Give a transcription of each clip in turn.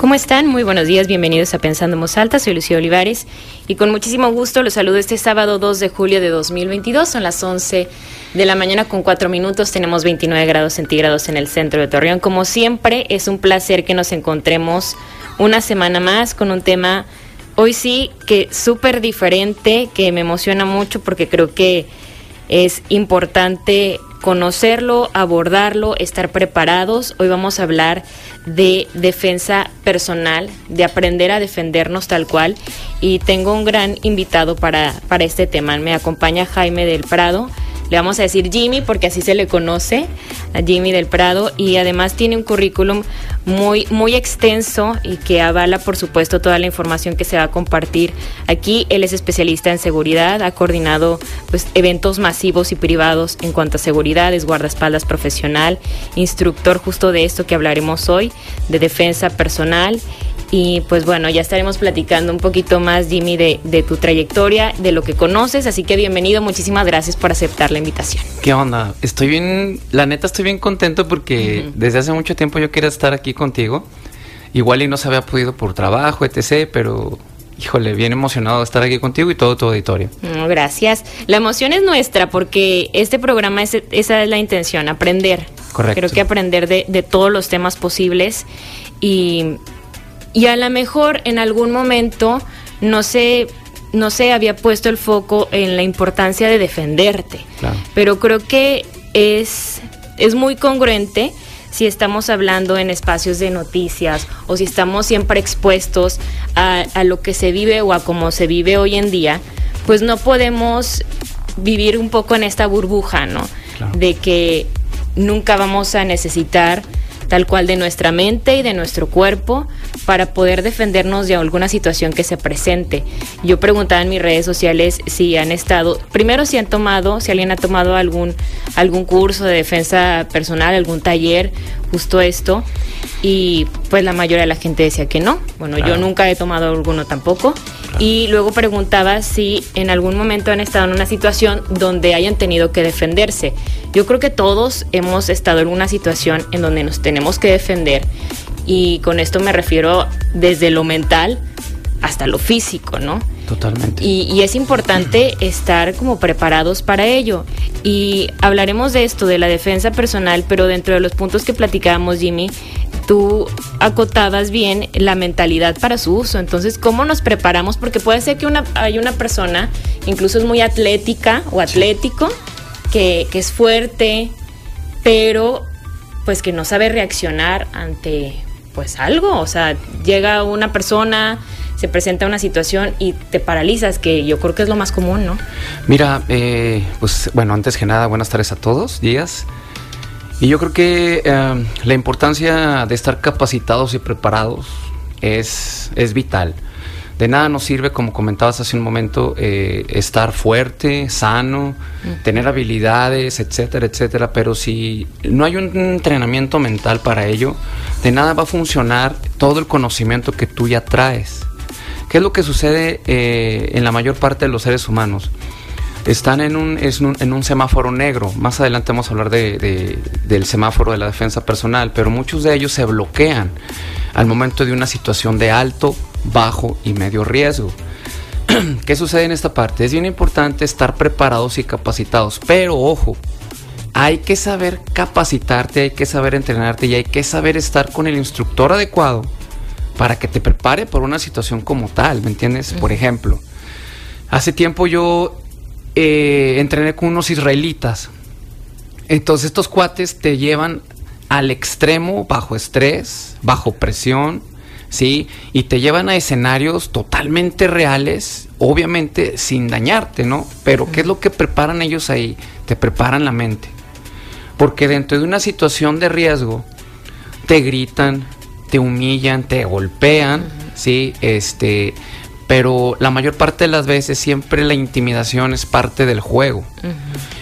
¿Cómo están? Muy buenos días, bienvenidos a Pensando en Alta, soy Lucía Olivares y con muchísimo gusto los saludo este sábado 2 de julio de 2022, son las 11 de la mañana con 4 minutos, tenemos 29 grados centígrados en el centro de Torreón. Como siempre, es un placer que nos encontremos una semana más con un tema hoy sí que súper diferente, que me emociona mucho porque creo que es importante conocerlo, abordarlo, estar preparados. Hoy vamos a hablar de defensa personal, de aprender a defendernos tal cual. Y tengo un gran invitado para, para este tema. Me acompaña Jaime del Prado le vamos a decir Jimmy porque así se le conoce a Jimmy del Prado y además tiene un currículum muy muy extenso y que avala por supuesto toda la información que se va a compartir aquí. Él es especialista en seguridad, ha coordinado pues eventos masivos y privados en cuanto a seguridad, es guardaespaldas profesional, instructor justo de esto que hablaremos hoy, de defensa personal y pues bueno, ya estaremos platicando un poquito más, Jimmy, de, de, tu trayectoria, de lo que conoces. Así que bienvenido, muchísimas gracias por aceptar la invitación. ¿Qué onda? Estoy bien, la neta estoy bien contento porque desde hace mucho tiempo yo quería estar aquí contigo. Igual y no se había podido por trabajo, etc., pero híjole, bien emocionado de estar aquí contigo y todo tu auditorio. gracias. La emoción es nuestra porque este programa, es, esa es la intención, aprender. Correcto. Creo que aprender de, de todos los temas posibles y y a lo mejor en algún momento no se no se había puesto el foco en la importancia de defenderte. Pero creo que es, es muy congruente si estamos hablando en espacios de noticias o si estamos siempre expuestos a, a lo que se vive o a cómo se vive hoy en día, pues no podemos vivir un poco en esta burbuja, ¿no? De que nunca vamos a necesitar tal cual de nuestra mente y de nuestro cuerpo para poder defendernos de alguna situación que se presente. Yo preguntaba en mis redes sociales si han estado, primero si han tomado, si alguien ha tomado algún, algún curso de defensa personal, algún taller, justo esto, y pues la mayoría de la gente decía que no. Bueno, yo nunca he tomado alguno tampoco. Y luego preguntaba si en algún momento han estado en una situación donde hayan tenido que defenderse. Yo creo que todos hemos estado en una situación en donde nos tenemos que defender y con esto me refiero desde lo mental hasta lo físico, ¿no? Totalmente. Y, es importante estar como preparados para ello. Y hablaremos de esto, de la defensa personal, pero dentro de los puntos que platicábamos, Jimmy, tú acotabas bien la mentalidad para su uso. Entonces, ¿cómo nos preparamos? Porque puede ser que una, hay una persona, incluso es muy atlética o atlético, que, que es fuerte, pero pues que no sabe reaccionar ante pues algo, o sea, llega una persona, se presenta una situación y te paralizas, que yo creo que es lo más común, ¿no? Mira, eh, pues bueno, antes que nada, buenas tardes a todos, días. Y yo creo que eh, la importancia de estar capacitados y preparados es, es vital. De nada nos sirve, como comentabas hace un momento, eh, estar fuerte, sano, tener habilidades, etcétera, etcétera. Pero si no hay un entrenamiento mental para ello, de nada va a funcionar todo el conocimiento que tú ya traes. ¿Qué es lo que sucede eh, en la mayor parte de los seres humanos? Están en un, en un semáforo negro. Más adelante vamos a hablar de, del semáforo de la defensa personal, pero muchos de ellos se bloquean al momento de una situación de alto bajo y medio riesgo. ¿Qué sucede en esta parte? Es bien importante estar preparados y capacitados, pero ojo, hay que saber capacitarte, hay que saber entrenarte y hay que saber estar con el instructor adecuado para que te prepare por una situación como tal, ¿me entiendes? Por ejemplo, hace tiempo yo eh, entrené con unos israelitas. Entonces estos cuates te llevan al extremo, bajo estrés, bajo presión, ¿sí? Y te llevan a escenarios totalmente reales, obviamente sin dañarte, ¿no? Pero ¿qué es lo que preparan ellos ahí? Te preparan la mente. Porque dentro de una situación de riesgo, te gritan, te humillan, te golpean, ¿sí? Este, pero la mayor parte de las veces siempre la intimidación es parte del juego.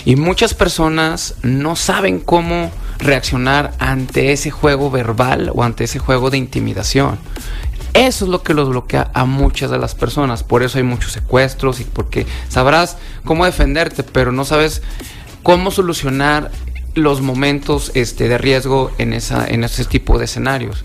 Y muchas personas no saben cómo reaccionar ante ese juego verbal o ante ese juego de intimidación. Eso es lo que los bloquea a muchas de las personas. Por eso hay muchos secuestros y porque sabrás cómo defenderte, pero no sabes cómo solucionar los momentos este, de riesgo en, esa, en ese tipo de escenarios.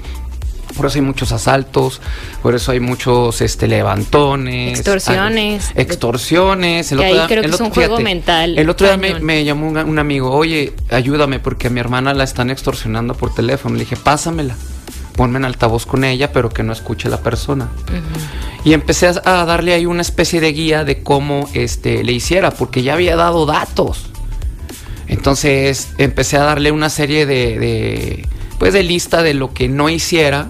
Por eso hay muchos asaltos, por eso hay muchos este, levantones. Extorsiones. extorsiones. El otro ahí creo que es un juego mental. El otro día me, llamó un, amigo, oye, ayúdame porque a mi hermana la están extorsionando por teléfono. Le dije, pásamela ponme en altavoz con ella, pero que no escuche la persona. Y empecé a darle ahí una especie de guía de cómo este, le hiciera, porque ya había dado datos. Entonces empecé a darle una serie de, pues de lista de lo que no hiciera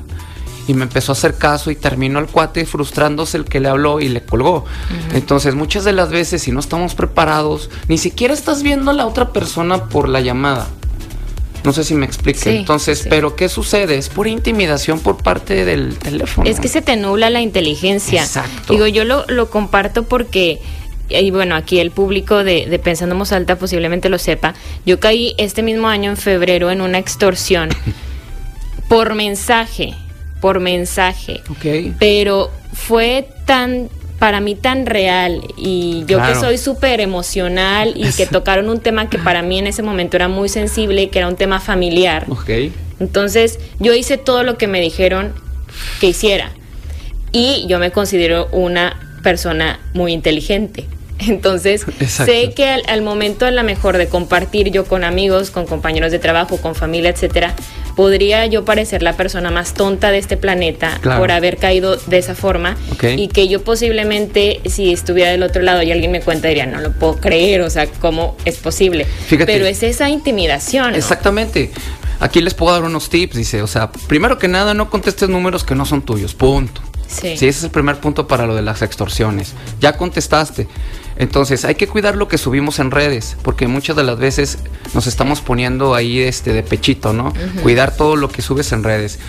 y me empezó a hacer caso y terminó el cuate frustrándose el que le habló y le colgó. Entonces muchas de las veces si no estamos preparados, ni siquiera estás viendo a la otra persona por la llamada. No sé si me explique. Entonces, pero ¿qué sucede? Es pura intimidación por parte del teléfono. Es que se te nubla la inteligencia. Exacto. Digo, yo lo, lo comparto porque y bueno, aquí el público de, de Pensando Alta posiblemente lo sepa, yo caí este mismo año en febrero en una extorsión por mensaje, por mensaje. Ok. Pero fue tan para mí tan real y yo que soy súper emocional y que tocaron un tema que para mí en ese momento era muy sensible, que era un tema familiar. Okay. Entonces yo hice todo lo que me dijeron que hiciera y yo me considero una persona muy inteligente. Entonces, sé que al, momento a la mejor de compartir yo con amigos, con compañeros de trabajo, con familia, etcétera, podría yo parecer la persona más tonta de este planeta por haber caído de esa forma y que yo posiblemente si estuviera del otro lado y alguien me cuenta diría, no lo puedo creer, o sea, ¿cómo es posible? Pero es esa intimidación. Exactamente. Aquí les puedo dar unos tips, dice, o sea, primero que nada no contestes números que no son tuyos, punto. Sí. sí. ese es el primer punto para lo de las extorsiones. Ya contestaste. Entonces hay que cuidar lo que subimos en redes, porque muchas de las veces nos estamos poniendo ahí este de pechito, ¿no? Cuidar todo lo que subes en redes.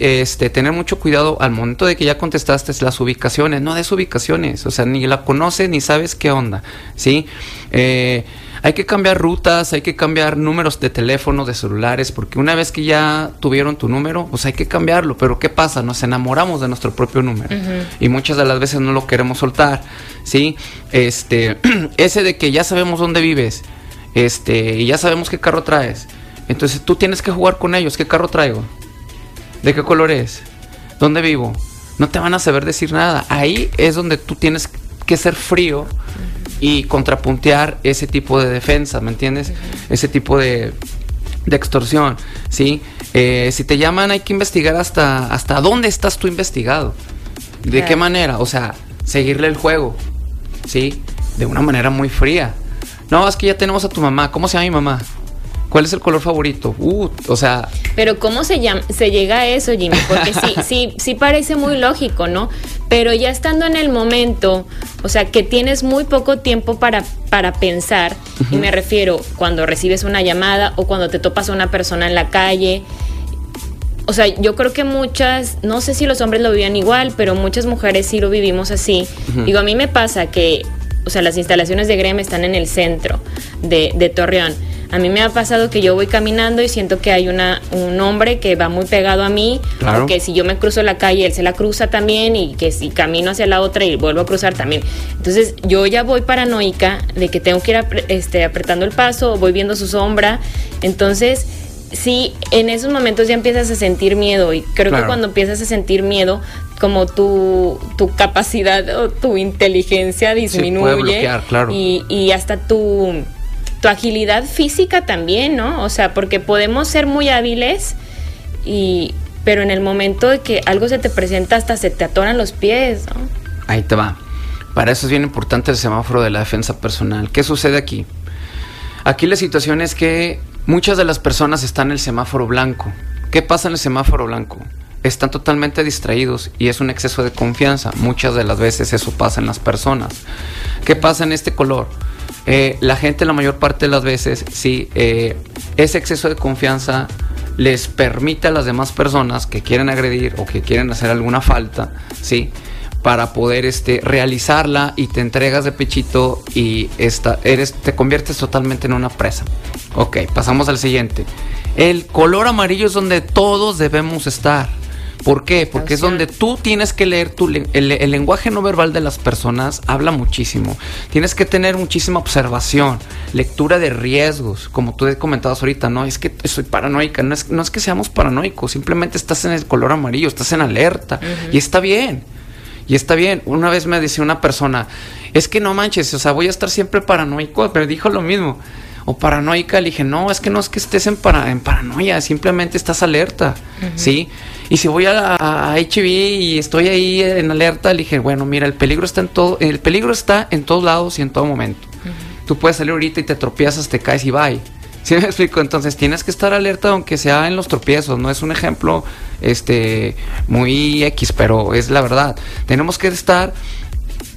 este, tener mucho cuidado al momento de que ya contestaste las ubicaciones, no des ubicaciones, o sea, ni la conoces ni sabes qué onda, ¿sí? Eh, hay que cambiar rutas, hay que cambiar números de teléfono, de celulares, porque una vez que ya tuvieron tu número, pues hay que cambiarlo. Pero ¿qué pasa? Nos enamoramos de nuestro propio número y muchas de las veces no lo queremos soltar, ¿sí? Este, ese de que ya sabemos dónde vives, este, y ya sabemos qué carro traes. Entonces tú tienes que jugar con ellos. ¿Qué carro traigo? ¿De qué color es? ¿Dónde vivo? No te van a saber decir nada. Ahí es donde tú tienes que ser frío y contrapuntear ese tipo de defensa, ¿me entiendes? Ese tipo de, de extorsión, ¿sí? Eh, si te llaman hay que investigar hasta, hasta dónde estás tú investigado. ¿De qué manera? O sea, seguirle el juego, ¿sí? De una manera muy fría. No, es que ya tenemos a tu mamá. ¿Cómo se llama mi mamá? ¿Cuál es el color favorito? Uh, o sea. Pero ¿cómo se, llama, se llega a eso, Jimmy? Porque sí, sí, sí parece muy lógico, ¿no? Pero ya estando en el momento, o sea, que tienes muy poco tiempo para, para pensar, y me refiero cuando recibes una llamada o cuando te topas a una persona en la calle. O sea, yo creo que muchas, no sé si los hombres lo vivían igual, pero muchas mujeres sí lo vivimos así. Digo, a mí me pasa que, o sea, las instalaciones de GREM están en el centro de, de Torreón a mí me ha pasado que yo voy caminando y siento que hay una, un hombre que va muy pegado a mí, claro. que si yo me cruzo la calle, él se la cruza también y que si camino hacia la otra y vuelvo a cruzar también. Entonces yo ya voy paranoica de que tengo que ir este, apretando el paso, voy viendo su sombra. Entonces sí, en esos momentos ya empiezas a sentir miedo y creo que cuando empiezas a sentir miedo, como tu, tu capacidad o tu inteligencia disminuye claro. y, y hasta tu tu agilidad física también, ¿no? O sea, porque podemos ser muy hábiles y pero en el momento de que algo se te presenta hasta se te atoran los pies, ¿no? Ahí te va. Para eso es bien importante el semáforo de la defensa personal. ¿Qué sucede aquí? Aquí la situación es que muchas de las personas están en el semáforo blanco. ¿Qué pasa en el semáforo blanco? Están totalmente distraídos y es un exceso de confianza. Muchas de las veces eso pasa en las personas. ¿Qué pasa en este color? Eh, la gente la mayor parte de las veces, sí, eh, ese exceso de confianza les permite a las demás personas que quieren agredir o que quieren hacer alguna falta, sí, para poder este, realizarla y te entregas de pechito y esta, eres, te conviertes totalmente en una presa. Ok, pasamos al siguiente. El color amarillo es donde todos debemos estar. ¿Por qué? Porque es donde tú tienes que leer tu, el, el, lenguaje no verbal de las personas, habla muchísimo. Tienes que tener muchísima observación, lectura de riesgos, como tú comentabas ahorita, no es que soy paranoica, no es, no es que seamos paranoicos, simplemente estás en el color amarillo, estás en alerta y está bien. Y está bien. Una vez me decía una persona, es que no manches, o sea, voy a estar siempre paranoico, pero dijo lo mismo o paranoica, le dije, no, es que no es que estés en, para, en paranoia, simplemente estás alerta, ¿sí? Y si voy a, a, HB y estoy ahí en alerta, le dije, bueno, mira, el peligro está en todo, el peligro está en todos lados y en todo momento. Tú puedes salir ahorita y te tropiezas, te caes y bye. ¿Sí me explico? Entonces tienes que estar alerta aunque sea en los tropiezos. No es un ejemplo este, muy X, pero es la verdad. Tenemos que estar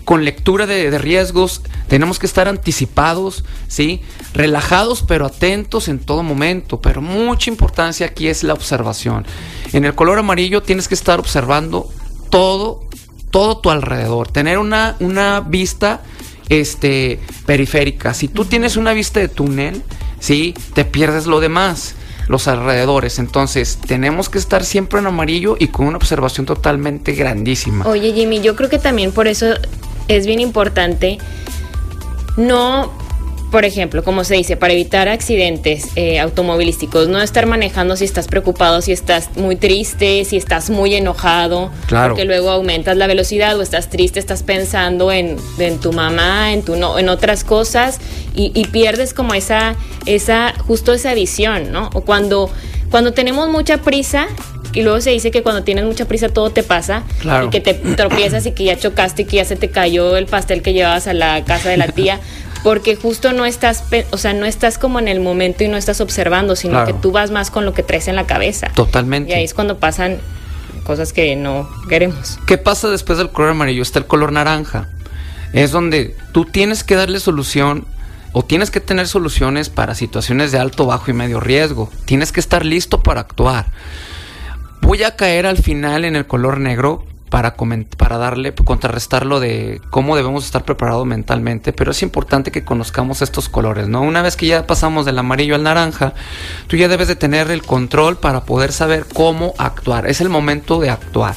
con lectura de, riesgos, tenemos que estar anticipados, ¿sí? Relajados pero atentos en todo momento, pero mucha importancia aquí es la observación. En el color amarillo tienes que estar observando todo, todo tu alrededor, tener una, una vista este, periférica. Si tú tienes una vista de túnel, ¿sí? Te pierdes lo demás los alrededores. Entonces, tenemos que estar siempre en amarillo y con una observación totalmente grandísima. Oye, Jimmy, yo creo que también por eso es bien importante no por ejemplo, como se dice, para evitar accidentes eh, automovilísticos, no estar manejando si estás preocupado, si estás muy triste, si estás muy enojado, claro. porque luego aumentas la velocidad o estás triste, estás pensando en, tu mamá, en tu no, en otras cosas y, y, pierdes como esa, esa, justo esa visión, ¿no? O cuando, cuando tenemos mucha prisa, y luego se dice que cuando tienes mucha prisa todo te pasa. Y que te tropiezas y que ya chocaste y que ya se te cayó el pastel que llevabas a la casa de la tía. Porque justo no estás, o sea, no estás como en el momento y no estás observando, sino que tú vas más con lo que traes en la cabeza. Totalmente. Y ahí es cuando pasan cosas que no queremos. ¿Qué pasa después del color amarillo? Está el color naranja. Es donde tú tienes que darle solución o tienes que tener soluciones para situaciones de alto, bajo y medio riesgo. Tienes que estar listo para actuar. Voy a caer al final en el color negro para, para darle, contrarrestarlo de cómo debemos estar preparados mentalmente, pero es importante que conozcamos estos colores, ¿no? Una vez que ya pasamos del amarillo al naranja, tú ya debes de tener el control para poder saber cómo actuar. Es el momento de actuar.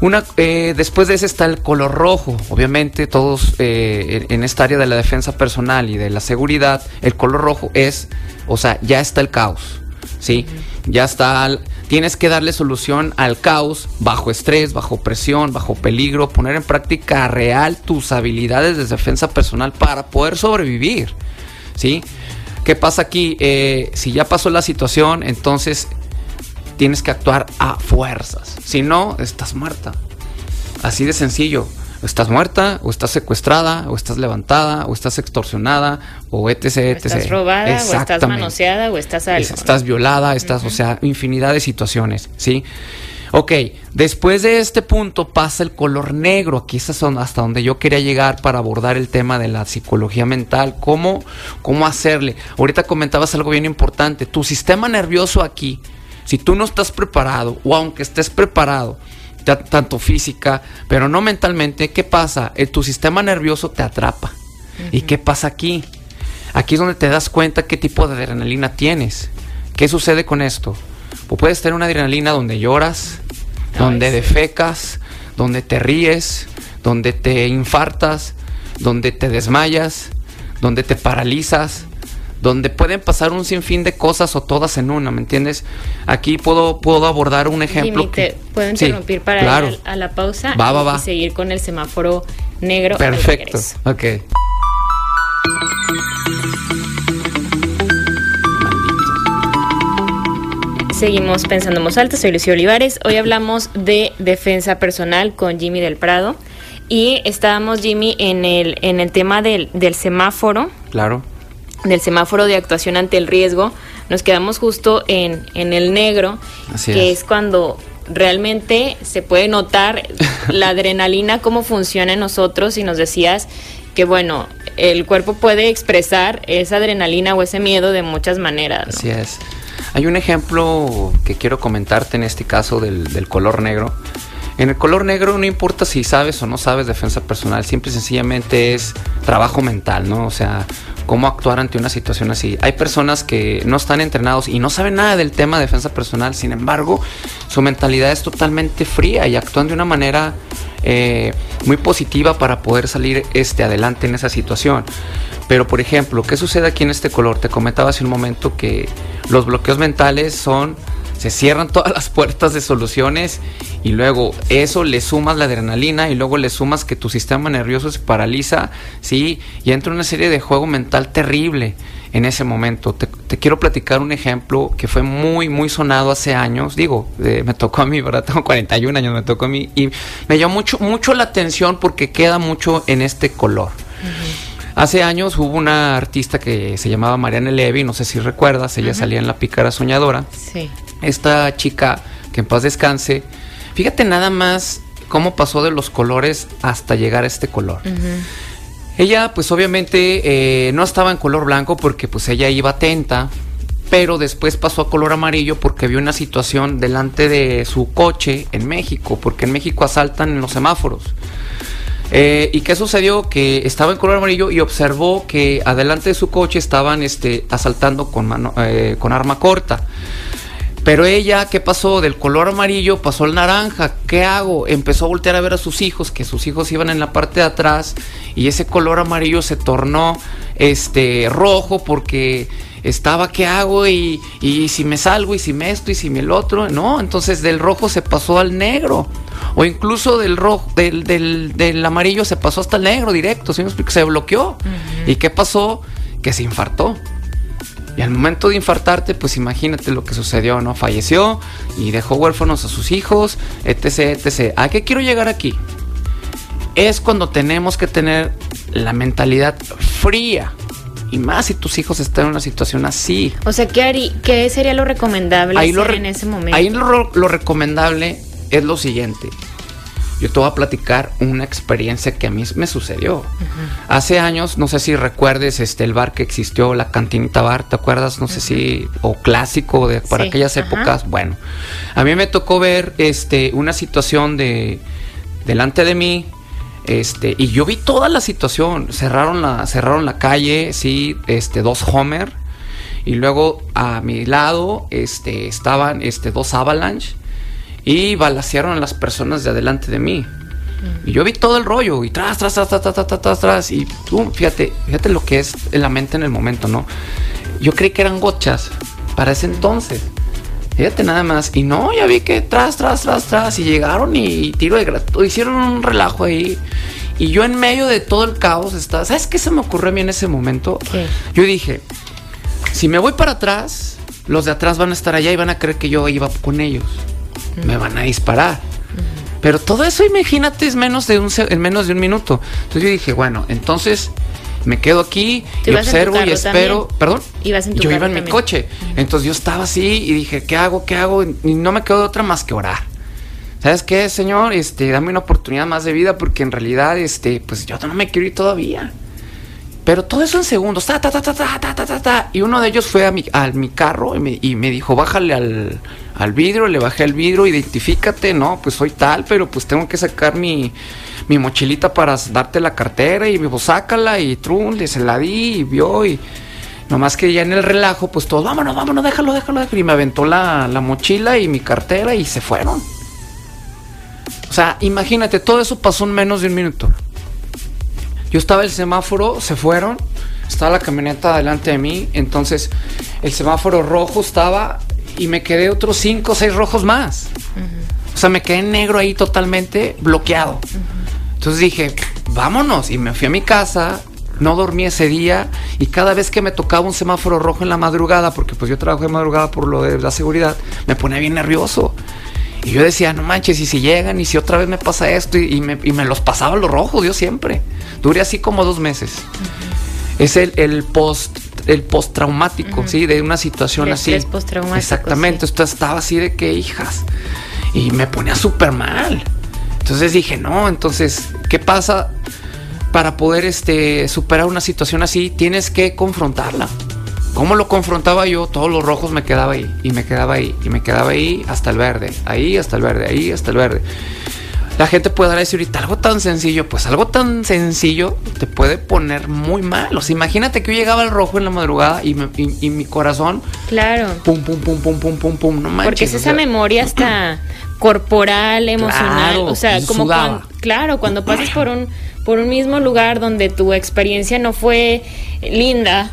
Una, eh, después de ese está el color rojo. Obviamente todos eh, en esta área de la defensa personal y de la seguridad, el color rojo es, o sea, ya está el caos. ¿sí? Ya está, tienes que darle solución al caos bajo estrés, bajo presión, bajo peligro, poner en práctica real tus habilidades de defensa personal para poder sobrevivir, ¿sí? ¿Qué pasa aquí? Eh, si ya pasó la situación, entonces tienes que actuar a fuerzas. Si no, estás muerta. Así de sencillo estás muerta, o estás secuestrada, o estás levantada, o estás extorsionada, o etc, etc. estás robada, o estás manoseada, o estás algo. Estás violada, estás, o sea, infinidad de situaciones, ¿sí? Ok, después de este punto pasa el color negro. Aquí es hasta donde yo quería llegar para abordar el tema de la psicología mental. ¿Cómo, cómo hacerle? Ahorita comentabas algo bien importante. Tu sistema nervioso aquí, si tú no estás preparado, o aunque estés preparado, tanto física, pero no mentalmente, ¿qué pasa? Eh, tu sistema nervioso te atrapa. ¿Y qué pasa aquí? Aquí es donde te das cuenta qué tipo de adrenalina tienes. ¿Qué sucede con esto? Pues puedes tener una adrenalina donde lloras, donde defecas, donde te ríes, donde te infartas, donde te desmayas, donde te paralizas, donde pueden pasar un sinfín de cosas o todas en una, ¿me entiendes? Aquí puedo, puedo abordar un ejemplo. que... puedo interrumpir para ir a la pausa va, y, seguir con el semáforo negro. Perfecto, ok. Seguimos pensando en voz alta, soy Lucio Olivares. Hoy hablamos de defensa personal con Jimmy del Prado. Y estábamos, Jimmy, en el, en el tema del, del semáforo. Claro del semáforo de actuación ante el riesgo, nos quedamos justo en, en el negro, que es. cuando realmente se puede notar la adrenalina, cómo funciona en nosotros y nos decías que bueno, el cuerpo puede expresar esa adrenalina o ese miedo de muchas maneras. Así es. Hay un ejemplo que quiero comentarte en este caso del, del color negro. En el color negro no importa si sabes o no sabes defensa personal, simple y sencillamente es trabajo mental, ¿no? O sea, cómo actuar ante una situación así. Hay personas que no están entrenados y no saben nada del tema de defensa personal, sin embargo, su mentalidad es totalmente fría y actúan de una manera eh, muy positiva para poder salir este, adelante en esa situación. Pero, por ejemplo, ¿qué sucede aquí en este color? Te comentaba hace un momento que los bloqueos mentales son se cierran todas las puertas de soluciones y luego eso le sumas la adrenalina y luego le sumas que tu sistema nervioso se paraliza, ¿sí? Y entra una serie de juego mental terrible en ese momento. Te, quiero platicar un ejemplo que fue muy, muy sonado hace años. Digo, me tocó a mí, ¿verdad? Tengo 41 años, me tocó a mí. Y me llamó mucho, mucho la atención porque queda mucho en este color. Hace años hubo una artista que se llamaba Mariana Levy, no sé si recuerdas, ella salía en La Pícara Soñadora. Sí esta chica, que en paz descanse, fíjate nada más cómo pasó de los colores hasta llegar a este color. Ella, pues obviamente, eh, no estaba en color blanco porque pues ella iba atenta, pero después pasó a color amarillo porque vio una situación delante de su coche en México, porque en México asaltan en los semáforos. Eh, ¿Y qué sucedió? Que estaba en color amarillo y observó que adelante de su coche estaban este, asaltando con, mano, eh, con arma corta. Pero ella, ¿qué pasó? Del color amarillo pasó al naranja. ¿Qué hago? Empezó a voltear a ver a sus hijos, que sus hijos iban en la parte de atrás y ese color amarillo se tornó este rojo porque estaba ¿qué hago? Y, y si me salgo y si me esto y si me el otro, no, entonces del rojo se pasó al negro. O incluso del rojo, del, del, del amarillo se pasó hasta el negro directo, ¿sí? Se bloqueó. ¿Y qué pasó? Que se infartó. Y al momento de infartarte, pues imagínate lo que sucedió, ¿no? Falleció y dejó huérfanos a sus hijos, etc, etc. ¿A qué quiero llegar aquí? Es cuando tenemos que tener la mentalidad fría. Y más si tus hijos están en una situación así. O sea, ¿qué, qué sería lo recomendable hacer en ese momento? Ahí lo recomendable es lo siguiente yo te voy a platicar una experiencia que a mí me sucedió. Hace años, no sé si recuerdes este el bar que existió, la cantinita bar, ¿te acuerdas? No sé si o clásico de para aquellas épocas. Bueno, a mí me tocó ver este una situación de delante de mí este y yo vi toda la situación, cerraron la cerraron la calle, sí, este dos Homer y luego a mi lado este estaban este dos Avalanche y balasearon a las personas de adelante de mí. Y yo vi todo el rollo y tras, tras, tras, tras, tras, tras, tras, tras. Y tú, fíjate, fíjate lo que es en la mente en el momento, ¿no? Yo creí que eran gochas para ese entonces. Fíjate nada más. Y no, ya vi que tras, tras, tras, tras. Y llegaron y, tiro de gratuito. Hicieron un relajo ahí. Y yo en medio de todo el caos estaba. ¿Sabes qué se me ocurrió a mí en ese momento? Yo dije, si me voy para atrás, los de atrás van a estar allá y van a creer que yo iba con ellos me van a disparar. Pero todo eso, imagínate, es menos de un, en menos de un minuto. Entonces yo dije, bueno, entonces me quedo aquí y observo y espero. Perdón. yo iba en mi coche. Entonces yo estaba así y dije, ¿qué hago? ¿Qué hago? Y no me quedó otra más que orar. ¿Sabes qué, señor? Este, dame una oportunidad más de vida porque en realidad, este, pues yo no me quiero ir todavía. Pero todo eso en segundos, ta, ta, ta, ta, ta, ta, ta, ta, Y uno de ellos fue a mi, a mi carro y me, y me dijo, bájale al, al vidrio, le bajé al vidrio, identifícate, no, pues soy tal, pero pues tengo que sacar mi, mi mochilita para darte la cartera y me dijo, sácala y trun, le se la di y vio y nomás que ya en el relajo, pues todos, vámonos, vámonos, déjalo, déjalo, déjalo. Y me aventó la, la mochila y mi cartera y se fueron. O sea, imagínate, todo eso pasó en menos de un minuto. Yo estaba el semáforo, se fueron, estaba la camioneta delante de mí, entonces el semáforo rojo estaba y me quedé otros cinco o seis rojos más. O sea, me quedé negro ahí totalmente bloqueado. Entonces dije, vámonos. Y me fui a mi casa, no dormí ese día y cada vez que me tocaba un semáforo rojo en la madrugada, porque pues yo trabajo de madrugada por lo de la seguridad, me ponía bien nervioso. Y yo decía, no manches, y si llegan, y si otra vez me pasa esto, y, me, los pasaba los rojos, yo siempre. Duré así como dos meses. Es el, el post el postraumático, ¿sí? De una situación el así. Postraumático, Exactamente. Esto estaba así de que hijas. Y me ponía súper mal. Entonces dije, no, entonces, ¿qué pasa? Para poder este, superar una situación así, tienes que confrontarla. ¿Cómo lo confrontaba yo? Todos los rojos me quedaba ahí, y me quedaba ahí, y me quedaba ahí hasta el verde, ahí hasta el verde, ahí hasta el verde. La gente puede decir ahorita algo tan sencillo, pues algo tan sencillo te puede poner muy mal. O sea, imagínate que yo llegaba al rojo en la madrugada y, mi corazón. Claro. Pum, pum, pum, pum, pum, pum, pum. No manches. Porque es esa memoria hasta corporal, emocional. o sea, como cuando, claro, cuando pasas por un, por un mismo lugar donde tu experiencia no fue linda,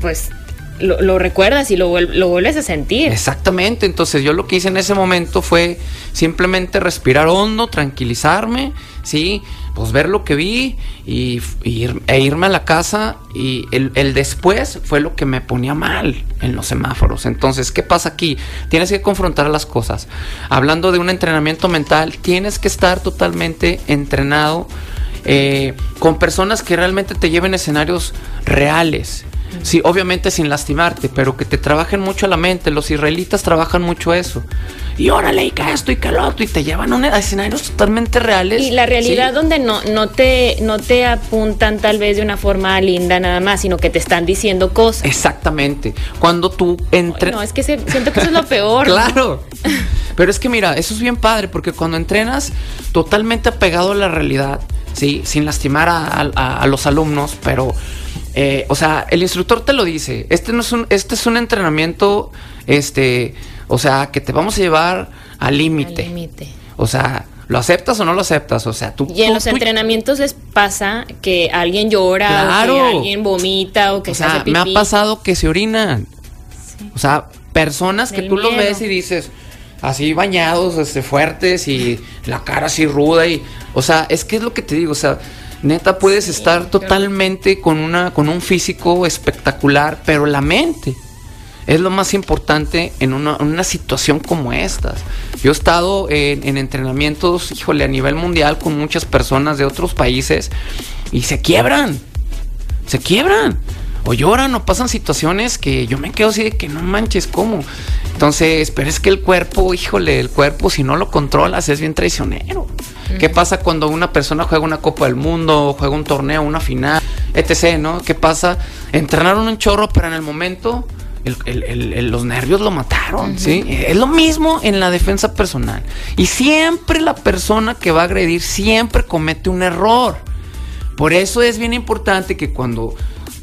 pues lo, recuerdas y lo, lo, vuelves a sentir. Exactamente, entonces yo lo que hice en ese momento fue simplemente respirar hondo, tranquilizarme, ¿sí? Pues ver lo que vi y, e irme a la casa y el, el, después fue lo que me ponía mal en los semáforos. Entonces, ¿qué pasa aquí? Tienes que confrontar las cosas. Hablando de un entrenamiento mental, tienes que estar totalmente entrenado eh, con personas que realmente te lleven escenarios reales Sí, obviamente sin lastimarte, pero que te trabajen mucho la mente. Los israelitas trabajan mucho eso. Y órale, y que esto y que lo otro, y te llevan a escenarios totalmente reales. Y la realidad donde no, no, te, no te apuntan tal vez de una forma linda nada más, sino que te están diciendo cosas. Exactamente. Cuando tú entrenas. No, es que siento que eso es lo peor. claro. Pero es que mira, eso es bien padre, porque cuando entrenas totalmente apegado a la realidad, ¿sí? Sin lastimar a los alumnos, pero eh, o sea, el instructor te lo dice. Este no es un, este es un entrenamiento, este, o sea, que te vamos a llevar al límite. O sea, ¿lo aceptas o no lo aceptas? O sea, tú. Y en los entrenamientos les pasa que alguien llora, o que alguien vomita, o que se hace pipí. Me ha pasado que se orinan. O sea, personas que tú los ves y dices, así bañados, este, fuertes y la cara así ruda y, o sea, es que es lo que te digo, o sea, Neta, puedes estar totalmente con, una, con un físico espectacular, pero la mente es lo más importante en una, situación como esta. Yo he estado en, entrenamientos, híjole, a nivel mundial con muchas personas de otros países y se quiebran, se quiebran. O lloran o pasan situaciones que yo me quedo así de que no manches, ¿cómo? Entonces, pero es que el cuerpo, híjole, el cuerpo si no lo controlas es bien traicionero. ¿Qué pasa cuando una persona juega una Copa del Mundo, juega un torneo, una final, etc., ¿no? ¿Qué pasa? Entrenaron un chorro, pero en el momento los nervios lo mataron, ¿sí? Es lo mismo en la defensa personal. Y siempre la persona que va a agredir siempre comete un error. Por eso es bien importante que cuando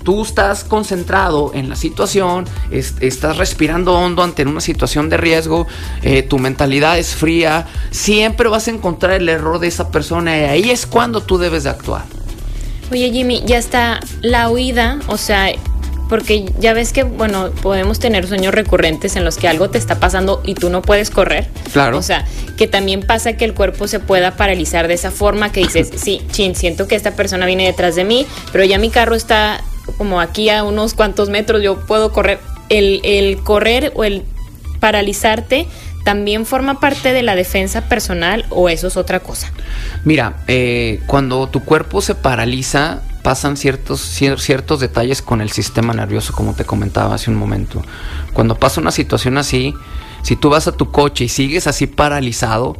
tú estás concentrado en la situación, estás respirando hondo ante una situación de riesgo, eh, tu mentalidad es fría, siempre vas a encontrar el error de esa persona y ahí es cuando tú debes de actuar. Oye Jimmy, ya está la huida, o sea, porque ya ves que, bueno, podemos tener sueños recurrentes en los que algo te está pasando y tú no puedes correr. Claro. O sea, que también pasa que el cuerpo se pueda paralizar de esa forma que dices, sí, chin, siento que esta persona viene detrás de mí, pero ya mi carro está como aquí a unos cuantos metros yo puedo correr. El, correr o el paralizarte también forma parte de la defensa personal o eso es otra cosa? Mira, eh, cuando tu cuerpo se paraliza, pasan ciertos, ciertos detalles con el sistema nervioso, como te comentaba hace un momento. Cuando pasa una situación así, si tú vas a tu coche y sigues así paralizado,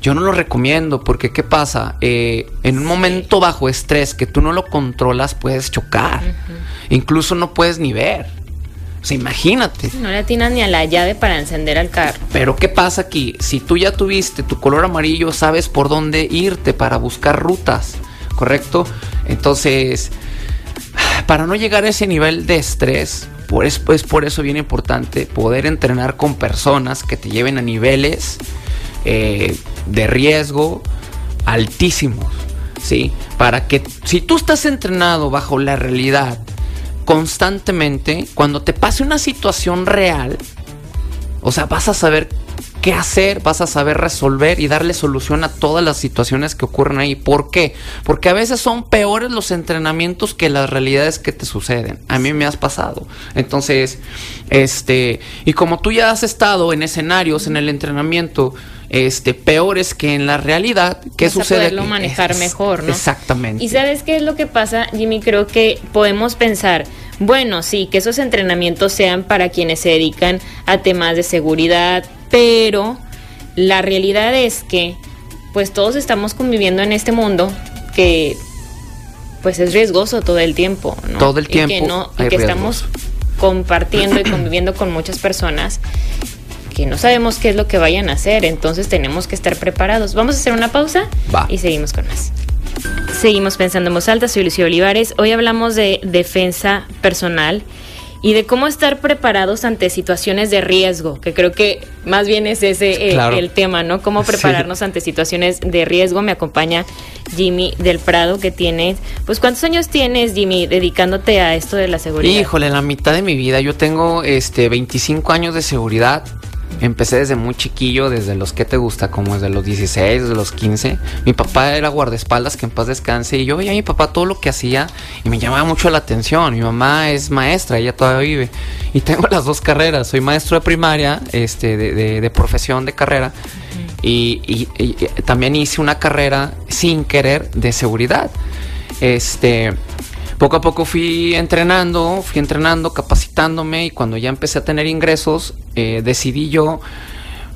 yo no lo recomiendo porque ¿qué pasa? Eh, en un momento bajo estrés que tú no lo controlas puedes chocar. Incluso no puedes ni ver. O sea, imagínate. No le atinas ni a la llave para encender el carro. Pero ¿qué pasa aquí? Si tú ya tuviste tu color amarillo, sabes por dónde irte para buscar rutas, ¿correcto? Entonces, para no llegar a ese nivel de estrés, por es por eso bien importante poder entrenar con personas que te lleven a niveles eh, de riesgo altísimos, ¿sí? Para que si tú estás entrenado bajo la realidad constantemente, cuando te pase una situación real, o sea, vas a saber qué hacer, vas a saber resolver y darle solución a todas las situaciones que ocurren ahí. ¿Por qué? Porque a veces son peores los entrenamientos que las realidades que te suceden. A mí me has pasado. Entonces, este, y como tú ya has estado en escenarios en el entrenamiento, este, peores que en la realidad, ¿qué sucede? poderlo manejar mejor, ¿no? Exactamente. Y sabes qué es lo que pasa, Jimmy, creo que podemos pensar, bueno, sí, que esos entrenamientos sean para quienes se dedican a temas de seguridad, pero la realidad es que pues todos estamos conviviendo en este mundo que pues es riesgoso todo el tiempo, ¿no? Todo el tiempo. Y que, no, y que estamos compartiendo y conviviendo con muchas personas porque no sabemos qué es lo que vayan a hacer, entonces tenemos que estar preparados. Vamos a hacer una pausa y seguimos con más. Seguimos pensando en voz alta, soy Lucía Olivares. Hoy hablamos de defensa personal y de cómo estar preparados ante situaciones de riesgo, que creo que más bien es ese eh, el tema, ¿no? Cómo prepararnos ante situaciones de riesgo. Me acompaña Jimmy del Prado, que tiene, pues ¿cuántos años tienes, Jimmy, dedicándote a esto de la seguridad? Híjole, la mitad de mi vida. Yo tengo este 25 años de seguridad Empecé desde muy chiquillo, desde los que te gusta, como desde los 16, desde los 15. Mi papá era guardaespaldas, que en paz descanse, y yo veía a mi papá todo lo que hacía y me llamaba mucho la atención. Mi mamá es maestra, ella todavía vive. Y tengo las dos carreras, soy maestro de primaria, este, de, profesión, de carrera. Y, y, también hice una carrera sin querer de seguridad. Este, poco a poco fui entrenando, fui entrenando, capacitándome y cuando ya empecé a tener ingresos, eh, decidí yo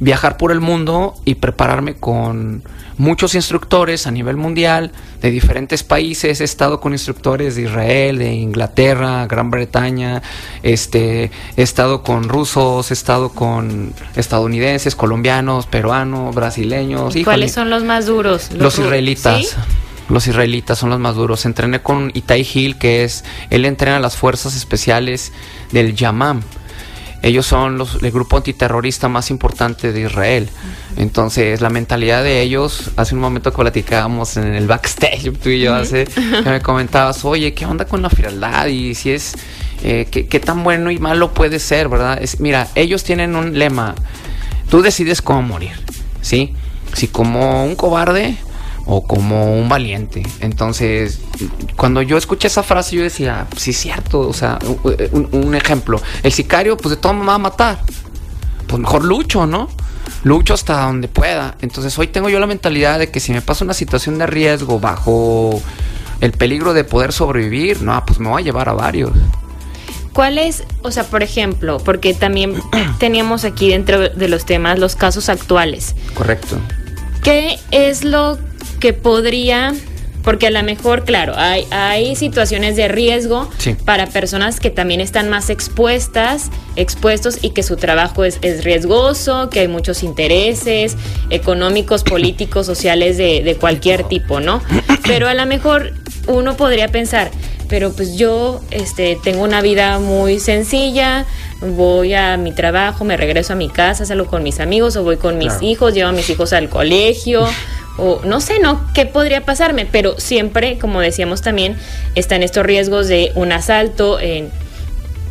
viajar por el mundo y prepararme con muchos instructores a nivel mundial de diferentes países. He estado con instructores de Israel, de Inglaterra, Gran Bretaña, este, he estado con rusos, he estado con estadounidenses, colombianos, peruanos, brasileños. ¿Cuáles son los más duros? Los, israelitas. Los israelitas son los más duros. Entrené con Itai Hill, que es, él entrena las fuerzas especiales del Yamam. Ellos son los, el grupo antiterrorista más importante de Israel. Entonces, la mentalidad de ellos, hace un momento que platicábamos en el backstage, tú y yo, hace, que me comentabas, oye, ¿qué onda con la frialdad? Y si es, eh, ¿qué, ¿qué, tan bueno y malo puede ser, verdad? Es, mira, ellos tienen un lema, tú decides cómo morir, ¿sí? Si como un cobarde o como un valiente. Entonces, cuando yo escuché esa frase, yo decía, sí, es cierto, o sea, un, ejemplo, el sicario, pues de todo me va a matar. Pues mejor lucho, ¿no? Lucho hasta donde pueda. Entonces, hoy tengo yo la mentalidad de que si me pasa una situación de riesgo bajo el peligro de poder sobrevivir, no, pues me voy a llevar a varios. ¿Cuál es, o sea, por ejemplo, porque también teníamos aquí dentro de los temas los casos actuales? Correcto. ¿Qué es lo que podría porque a lo mejor, claro, hay, hay situaciones de riesgo para personas que también están más expuestas, expuestos y que su trabajo es, es riesgoso, que hay muchos intereses económicos, políticos, sociales de, de cualquier tipo, ¿no? Pero a lo mejor uno podría pensar, pero pues yo este, tengo una vida muy sencilla, voy a mi trabajo, me regreso a mi casa, salgo con mis amigos o voy con mis hijos, llevo a mis hijos al colegio o no sé, ¿no? ¿Qué podría pasarme? Pero siempre, como decíamos también, están estos riesgos de un asalto, en,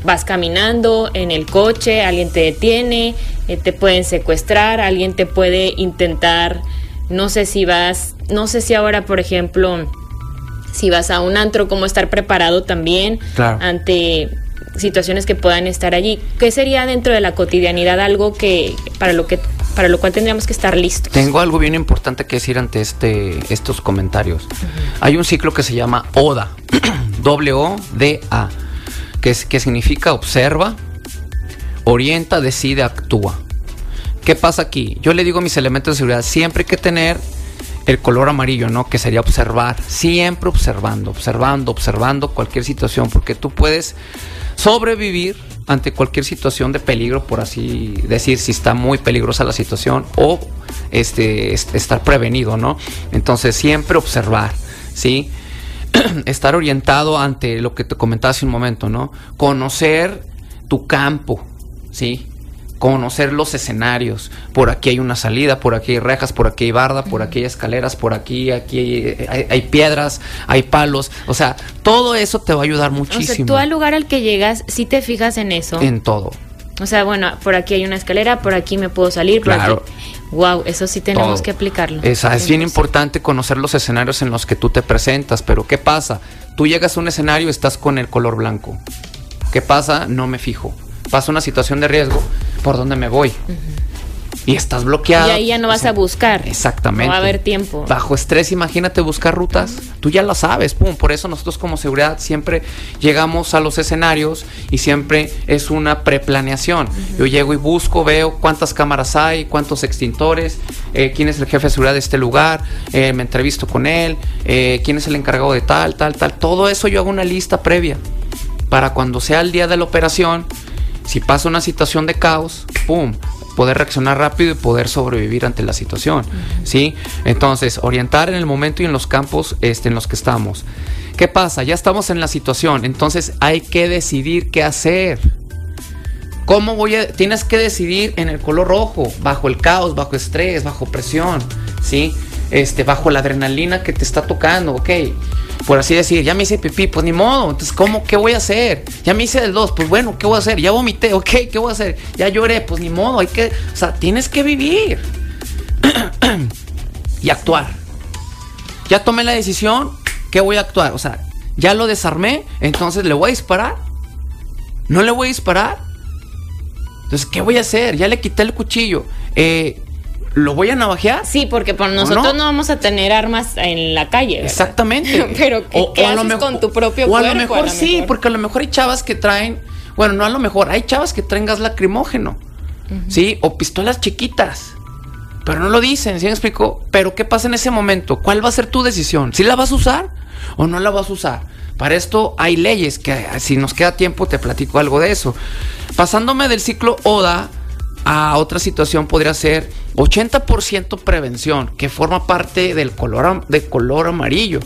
vas caminando en el coche, alguien te detiene, eh, te pueden secuestrar, alguien te puede intentar, no sé si vas, no sé si ahora, por ejemplo, si vas a un antro, cómo estar preparado también ante situaciones que puedan estar allí. ¿Qué sería dentro de la cotidianidad algo que para lo que para lo cual tendríamos que estar listos? Tengo algo bien importante que decir ante este estos comentarios. Hay un ciclo que se llama ODA, W O D A, que es que significa observa, orienta, decide, actúa. ¿Qué pasa aquí? Yo le digo a mis elementos de seguridad, siempre hay que tener el color amarillo, ¿no? Que sería observar, siempre observando, observando, observando cualquier situación, porque tú puedes sobrevivir ante cualquier situación de peligro, por así decir, si está muy peligrosa la situación, o este, estar prevenido, ¿no? Entonces, siempre observar, ¿sí? estar orientado ante lo que te comentaba hace un momento, ¿no? Conocer tu campo, ¿sí? Conocer los escenarios. Por aquí hay una salida, por aquí hay rejas, por aquí hay barda, por aquí hay escaleras, por aquí, aquí hay, piedras, hay palos. O sea, todo eso te va a ayudar muchísimo. O sea, tú al lugar al que llegas, si te fijas en eso. En todo. O sea, bueno, por aquí hay una escalera, por aquí me puedo salir, por claro. Wow, eso sí tenemos que aplicarlo. Esa, es bien importante conocer los escenarios en los que tú te presentas, pero ¿qué pasa? Tú llegas a un escenario, estás con el color blanco. ¿Qué pasa? No me fijo pasa una situación de riesgo, ¿por dónde me voy? Y estás bloqueado. Y ahí ya no vas a buscar. Exactamente. No va a haber tiempo. Bajo estrés, imagínate buscar rutas. Tú ya lo sabes, pum. Por eso nosotros como seguridad siempre llegamos a los escenarios y siempre es una preplaneación. Yo llego y busco, veo cuántas cámaras hay, cuántos extintores, eh, quién es el jefe de seguridad de este lugar, eh, me entrevisto con él, eh, quién es el encargado de tal, tal, tal. Todo eso yo hago una lista previa para cuando sea el día de la operación Si pasa una situación de caos, ¡pum! poder reaccionar rápido y poder sobrevivir ante la situación, ¿sí? Entonces, orientar en el momento y en los campos este, en los que estamos. ¿Qué pasa? Ya estamos en la situación, entonces hay que decidir qué hacer. ¿Cómo voy a.? Tienes que decidir en el color rojo, bajo el caos, bajo estrés, bajo presión, ¿sí? Este, bajo la adrenalina que te está tocando, ok. Por así decir, ya me hice pipí, pues ni modo. Entonces, ¿cómo? ¿Qué voy a hacer? Ya me hice del 2, pues bueno, ¿qué voy a hacer? Ya vomité, ok, ¿qué voy a hacer? Ya lloré, pues ni modo, hay que. O sea, tienes que vivir. y actuar. Ya tomé la decisión, ¿qué voy a actuar? O sea, ya lo desarmé, entonces le voy a disparar. No le voy a disparar. Entonces, ¿qué voy a hacer? Ya le quité el cuchillo. Eh, ¿Lo voy a navajear? Sí, porque por nosotros no? vamos a tener armas en la calle. Exactamente. Pero ¿qué, haces con tu propio o a Lo mejor sí, porque a lo mejor hay chavas que traen, bueno, no a lo mejor, hay chavas que traen gas lacrimógeno, ¿sí? O pistolas chiquitas. Pero no lo dicen, ¿sí me explico? Pero ¿qué pasa en ese momento? ¿Cuál va a ser tu decisión? ¿Si la vas a usar o no la vas a usar? Para esto hay leyes que si nos queda tiempo te platico algo de eso. Pasándome del ciclo ODA a otra situación podría ser 80% prevención, que forma parte del color, de color amarillo.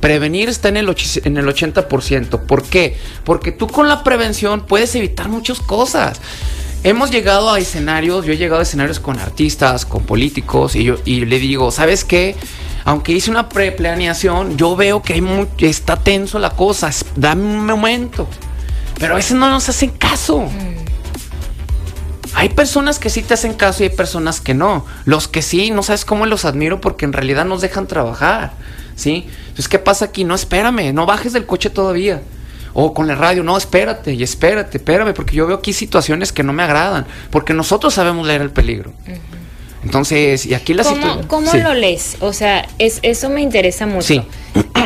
Prevenir está en el, en el 80%. ¿Por qué? Porque tú con la prevención puedes evitar muchas cosas. Hemos llegado a escenarios, yo he llegado a escenarios con artistas, con políticos, y yo y le digo, ¿sabes qué? Aunque hice una preplaneación, yo veo que hay está tenso la cosa, dame un momento. Pero a veces no nos hacen caso. Mm. Hay personas que sí te hacen caso y hay personas que no. Los que sí, no sabes cómo los admiro porque en realidad nos dejan trabajar. ¿Sí? Entonces, ¿qué pasa aquí? No, espérame, no bajes del coche todavía. O con la radio, no, espérate y espérate, espérame, porque yo veo aquí situaciones que no me agradan, porque nosotros sabemos leer el peligro. Entonces, y aquí la situación... ¿Cómo lo lees? O sea, es, eso me interesa mucho. Sí.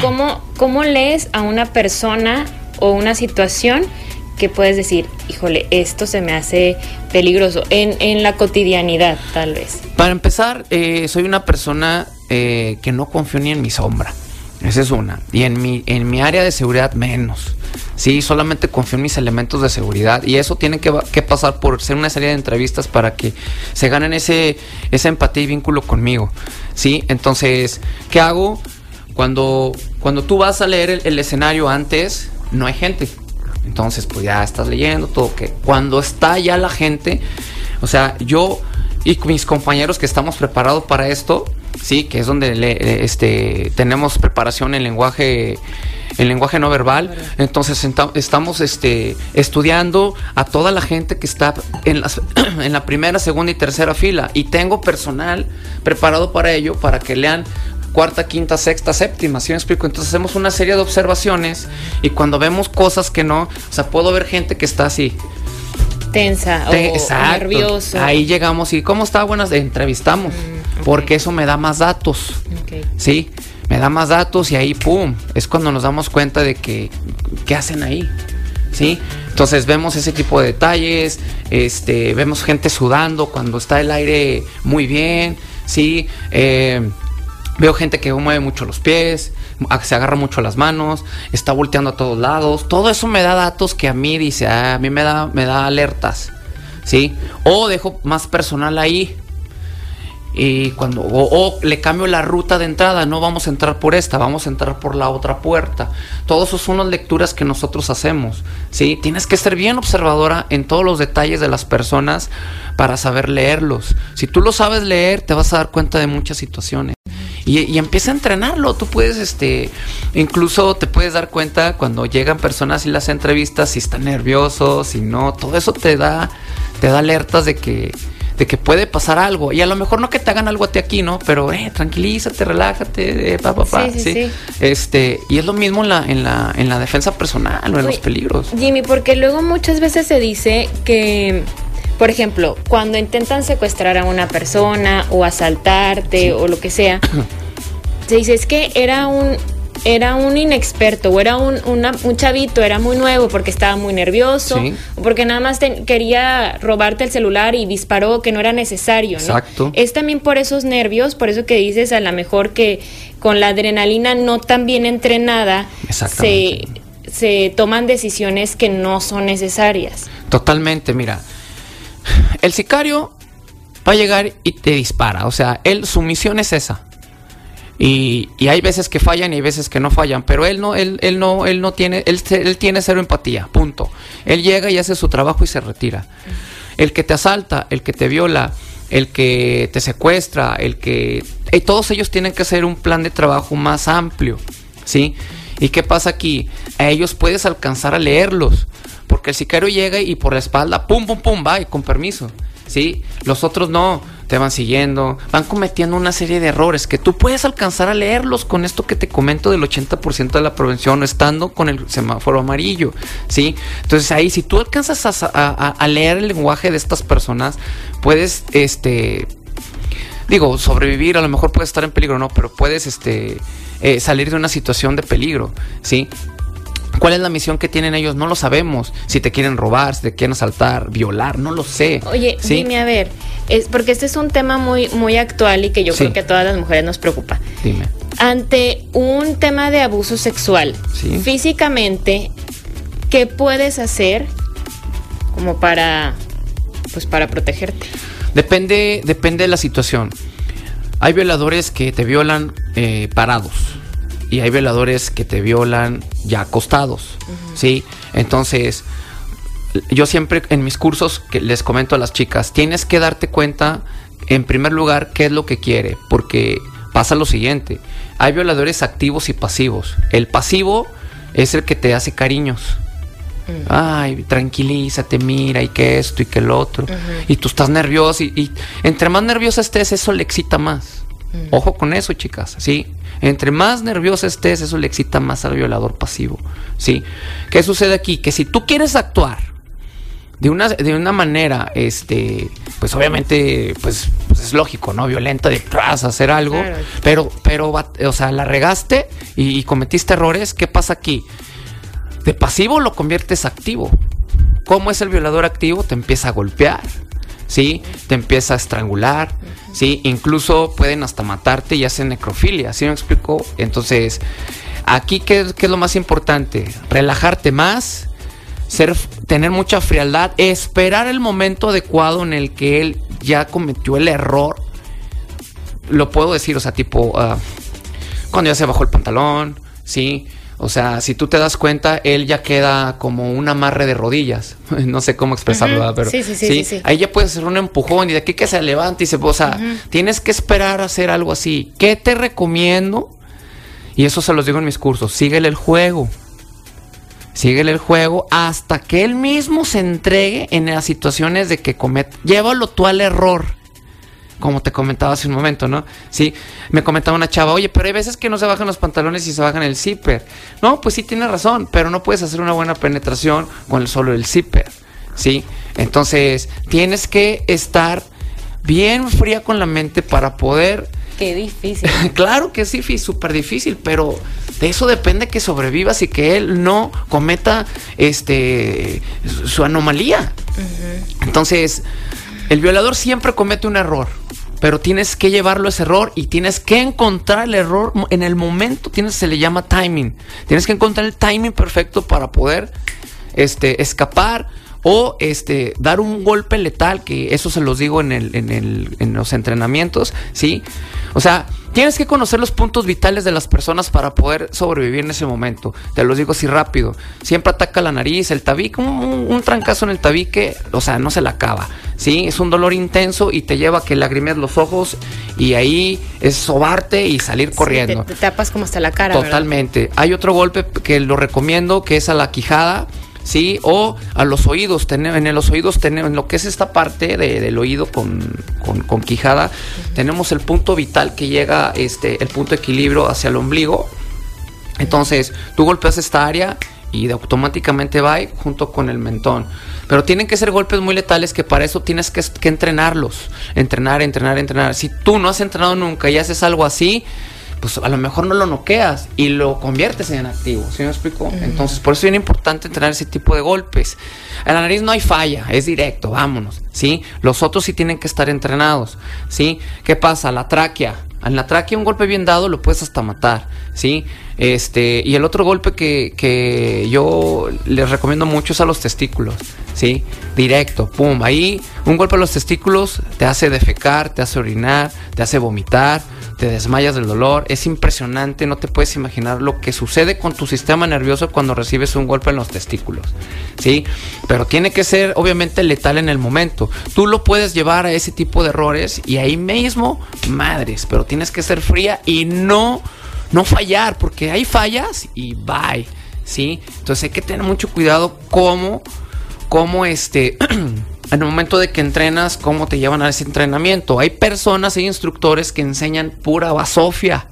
¿Cómo, ¿Cómo lees a una persona o una situación que puedes decir, híjole, esto se me hace peligroso en, en la cotidianidad, tal vez? Para empezar, eh, soy una persona eh, que no confío ni en mi sombra. Esa es una. Y en mi, en mi área de seguridad menos. Sí, solamente confío en mis elementos de seguridad. Y eso tiene que, que, pasar por ser una serie de entrevistas para que se ganen ese, esa empatía y vínculo conmigo. Sí, entonces, ¿qué hago? Cuando, cuando tú vas a leer el escenario antes, no hay gente. Entonces, pues ya estás leyendo todo que cuando está ya la gente, o sea, yo y mis compañeros que estamos preparados para esto, sí, que es donde le, este, tenemos preparación en lenguaje en lenguaje no verbal. Entonces estamos este, estudiando a toda la gente que está en, en la primera, segunda y tercera fila. Y tengo personal preparado para ello, para que lean cuarta, quinta, sexta, séptima, ¿sí me explico? Entonces hacemos una serie de observaciones y cuando vemos cosas que no, o sea, puedo ver gente que está así. Tensa o nervioso. Ahí llegamos y ¿cómo está? Buenas, entrevistamos, mm, porque eso me da más datos. Sí, me da más datos y ahí, ¡pum! Es cuando nos damos cuenta de que, ¿qué hacen ahí? ¿Sí? Entonces vemos ese tipo de detalles, este, vemos gente sudando cuando está el aire muy bien, ¿sí? Eh, Veo gente que mueve mucho los pies, se agarra mucho las manos, está volteando a todos lados. Todo eso me da datos que a mí dice, ah, a mí me da, me da alertas. ¿Sí? O dejo más personal ahí. Y cuando, o, le cambio la ruta de entrada, no vamos a entrar por esta, vamos a entrar por la otra puerta. Todos eso son las lecturas que nosotros hacemos. ¿sí? Tienes que ser bien observadora en todos los detalles de las personas para saber leerlos. Si tú lo sabes leer, te vas a dar cuenta de muchas situaciones. Y, empieza a entrenarlo. Tú puedes, este, incluso te puedes dar cuenta cuando llegan personas y las entrevistas, si están nerviosos, si no, todo eso te da, te da alertas de que, de que puede pasar algo. Y a lo mejor no que te hagan algo a ti aquí, ¿no? Pero eh, tranquilízate, relájate, eh, pa, pa, pa, sí, sí, Este, y es lo mismo en la, en la, en la defensa personal o en los peligros. Jimmy, porque luego muchas veces se dice que por ejemplo, cuando intentan secuestrar a una persona o asaltarte o lo que sea, se dice es que era un era un inexperto o era un, un chavito, era muy nuevo porque estaba muy nervioso o porque nada más quería robarte el celular y disparó que no era necesario. ¿no? Exacto. Es también por esos nervios, por eso que dices a lo mejor que con la adrenalina no tan bien entrenada se, se toman decisiones que no son necesarias. Totalmente, mira. El sicario va a llegar y te dispara. O sea, él, su misión es esa. Y, hay veces que fallan y hay veces que no fallan, pero él no, él, él no, él no tiene, él, él tiene cero empatía, punto. Él llega y hace su trabajo y se retira. El que te asalta, el que te viola, el que te secuestra, el que... Y todos ellos tienen que hacer un plan de trabajo más amplio, ¿sí? ¿Y qué pasa aquí? A ellos puedes alcanzar a leerlos, porque el sicario llega y por la espalda, pum, pum, pum, va, y con permiso. ¿sí? Los otros no, te van siguiendo, van cometiendo una serie de errores que tú puedes alcanzar a leerlos con esto que te comento del 80% de la prevención, estando con el semáforo amarillo, ¿sí? Entonces ahí, si tú alcanzas a, leer el lenguaje de estas personas, puedes, este, digo, sobrevivir, a lo mejor puedes estar en peligro, no, pero puedes, este, eh, salir de una situación de peligro, ¿sí? ¿Cuál es la misión que tienen ellos? No lo sabemos. Si te quieren robar, si te quieren asaltar, violar, no lo sé. Oye, dime a ver, es porque este es un tema muy, muy actual y que yo creo que a todas las mujeres nos preocupa. Dime. Ante un tema de abuso sexual, físicamente, ¿qué puedes hacer como para, pues, para protegerte? Depende, depende de la situación. Hay violadores que te violan eh, parados y hay violadores que te violan ya acostados, ¿sí? Entonces, yo siempre en mis cursos que les comento a las chicas, tienes que darte cuenta, en primer lugar, qué es lo que quiere, porque pasa lo siguiente, hay violadores activos y pasivos. El pasivo es el que te hace cariños. Ay, tranquilízate, mira, y que esto y que el otro. Y tú estás nervioso y, y, entre más nerviosa estés, eso le excita más. Ojo con eso, chicas, ¿sí? Entre más nerviosa estés, eso le excita más al violador pasivo, ¿sí? ¿Qué sucede aquí? Que si tú quieres actuar de una, de una manera, este, pues obviamente, pues, pues es lógico, ¿no? Violenta, de vas a hacer algo, pero, pero, o sea, la regaste y, y cometiste errores, ¿qué pasa aquí? De pasivo lo conviertes activo. ¿Cómo es el violador activo? Te empieza a golpear, ¿sí? Te empieza a estrangular, ¿sí? Incluso pueden hasta matarte y hacen necrofilia, ¿sí me explico? Entonces, aquí, ¿qué, es lo más importante? Relajarte más, ser, tener mucha frialdad, esperar el momento adecuado en el que él ya cometió el error. Lo puedo decir, o sea, tipo, ah, cuando ya se bajó el pantalón, ¿sí? O sea, si tú te das cuenta, él ya queda como un amarre de rodillas. no sé cómo expresarlo, pero sí, sí, sí, ahí ya puedes hacer un empujón y de aquí que se levante y se, o sea, tienes que esperar a hacer algo así. ¿Qué te recomiendo? Y eso se los digo en mis cursos, síguele el juego. Síguele el juego hasta que él mismo se entregue en las situaciones de que cometa. Llévalo tú al error como te comentaba hace un momento, ¿no? Sí, me comentaba una chava, oye, pero hay veces que no se bajan los pantalones y se bajan el zipper. No, pues sí tienes razón, pero no puedes hacer una buena penetración con el solo el zipper, ¿sí? Entonces, tienes que estar bien fría con la mente para poder... Qué difícil. claro que sí, súper difícil, pero de eso depende que sobrevivas y que él no cometa este su anomalía. Entonces, el violador siempre comete un error pero tienes que llevarlo a ese error y tienes que encontrar el error en el momento, tienes, se le llama timing. Tienes que encontrar el timing perfecto para poder este, escapar o este, dar un golpe letal, que eso se los digo en, el, en, el, en los entrenamientos, ¿sí? O sea, tienes que conocer los puntos vitales de las personas para poder sobrevivir en ese momento. Te los digo así rápido. Siempre ataca la nariz, el tabique, un, un trancazo en el tabique, o sea, no se la acaba. ¿sí? Es un dolor intenso y te lleva a que lagrimes los ojos y ahí es sobarte y salir corriendo. Te, tapas como hasta la cara. Totalmente. Hay otro golpe que lo recomiendo que es a la quijada. ¿Sí? O a los oídos, en los oídos tenemos, en lo que es esta parte del oído con, con, quijada, tenemos el punto vital que llega, este, el punto de equilibrio hacia el ombligo. Entonces, tú golpeas esta área y automáticamente va junto con el mentón. Pero tienen que ser golpes muy letales que para eso tienes que, entrenarlos. Entrenar, entrenar, entrenar. Si tú no has entrenado nunca y haces algo así, pues a lo mejor no lo noqueas y lo conviertes en activo, ¿sí me explico? Entonces, por eso es bien importante entrenar ese tipo de golpes. En la nariz no hay falla, es directo, vámonos, ¿sí? Los otros sí tienen que estar entrenados, ¿sí? ¿Qué pasa? La tráquea, En la tráquea un golpe bien dado lo puedes hasta matar, ¿sí? Este, y el otro golpe que, que yo les recomiendo mucho es a los testículos, ¿sí? Directo, pum, ahí un golpe a los testículos te hace defecar, te hace orinar, te hace vomitar, te desmayas del dolor. Es impresionante, no te puedes imaginar lo que sucede con tu sistema nervioso cuando recibes un golpe en los testículos. ¿Sí? Pero tiene que ser obviamente letal en el momento. Tú lo puedes llevar a ese tipo de errores y ahí mismo, madres, pero tienes que ser fría y no no fallar, porque hay fallas y bye. ¿Sí? Entonces hay que tener mucho cuidado cómo cómo este en el momento de que entrenas, cómo te llevan a ese entrenamiento. Hay personas, hay instructores que enseñan pura basofia,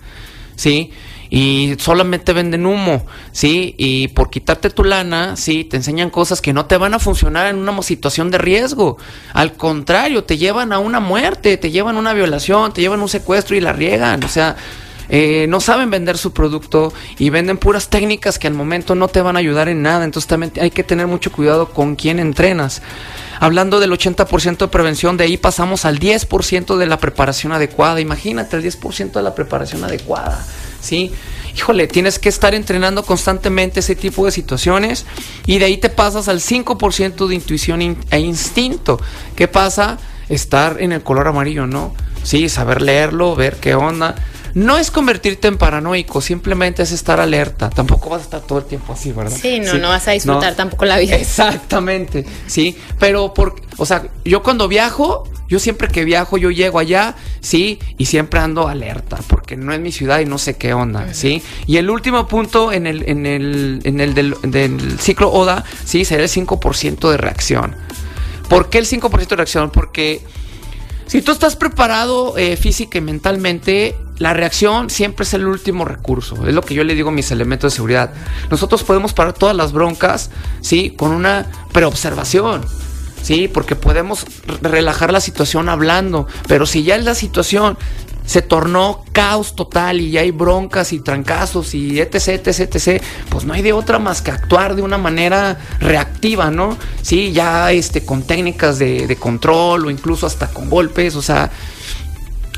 ¿sí? Y solamente venden humo, ¿sí? Y por quitarte tu lana, ¿sí? Te enseñan cosas que no te van a funcionar en una situación de riesgo. Al contrario, te llevan a una muerte, te llevan a una violación, te llevan a un secuestro y la riegan. O sea, eh, no saben vender su producto y venden puras técnicas que al momento no te van a ayudar en nada. Entonces también hay que tener mucho cuidado con quién entrenas. Hablando del 80% de prevención, de ahí pasamos al 10% de la preparación adecuada. Imagínate el 10% de la preparación adecuada. ¿sí? Híjole, tienes que estar entrenando constantemente ese tipo de situaciones y de ahí te pasas al 5% de intuición e instinto. ¿Qué pasa? Estar en el color amarillo, ¿no? Sí, saber leerlo, ver qué onda no es convertirte en paranoico, simplemente es estar alerta. Tampoco vas a estar todo el tiempo así, ¿verdad? Sí, no, no vas a disfrutar tampoco la vida. Exactamente, sí. Pero, por, o sea, yo cuando viajo, yo siempre que viajo, yo llego allá, sí, y siempre ando alerta, porque no es mi ciudad y no sé qué onda, sí. Y el último punto en el, en el, en el del, del ciclo ODA, sí, sería el 5% de reacción. ¿Por qué el 5% de reacción? Porque si tú estás preparado eh, física y mentalmente, la reacción siempre es el último recurso. Es lo que yo le digo a mis elementos de seguridad. Nosotros podemos parar todas las broncas, ¿sí? Con una preobservación. Sí, porque podemos relajar la situación hablando, pero si ya la situación se tornó caos total y ya hay broncas y trancazos y etc, etc, etc, pues no hay de otra más que actuar de una manera reactiva, ¿no? Sí, ya este, con técnicas de, control o incluso hasta con golpes, o sea,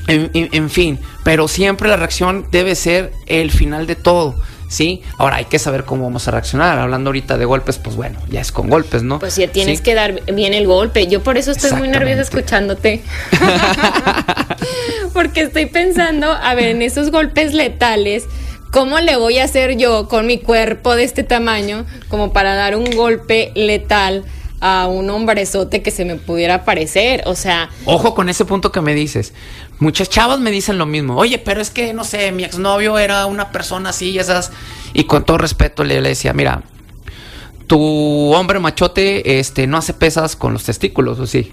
en, en, fin, pero siempre la reacción debe ser el final de todo. ¿sí? Ahora hay que saber cómo vamos a reaccionar. Hablando ahorita de golpes, pues bueno, ya es con golpes, ¿no? Pues ya tienes que dar bien el golpe. Yo por eso estoy muy nerviosa escuchándote. Porque estoy pensando, a ver, en esos golpes letales, ¿cómo le voy a hacer yo con mi cuerpo de este tamaño como para dar un golpe letal? A un hombrezote que se me pudiera parecer, o sea... Ojo con ese punto que me dices. Muchas chavas me dicen lo mismo. Oye, pero es que, no sé, mi exnovio era una persona así y esas... Y con todo respeto le, decía, mira, tu hombre machote este, no hace pesas con los testículos, ¿o sí?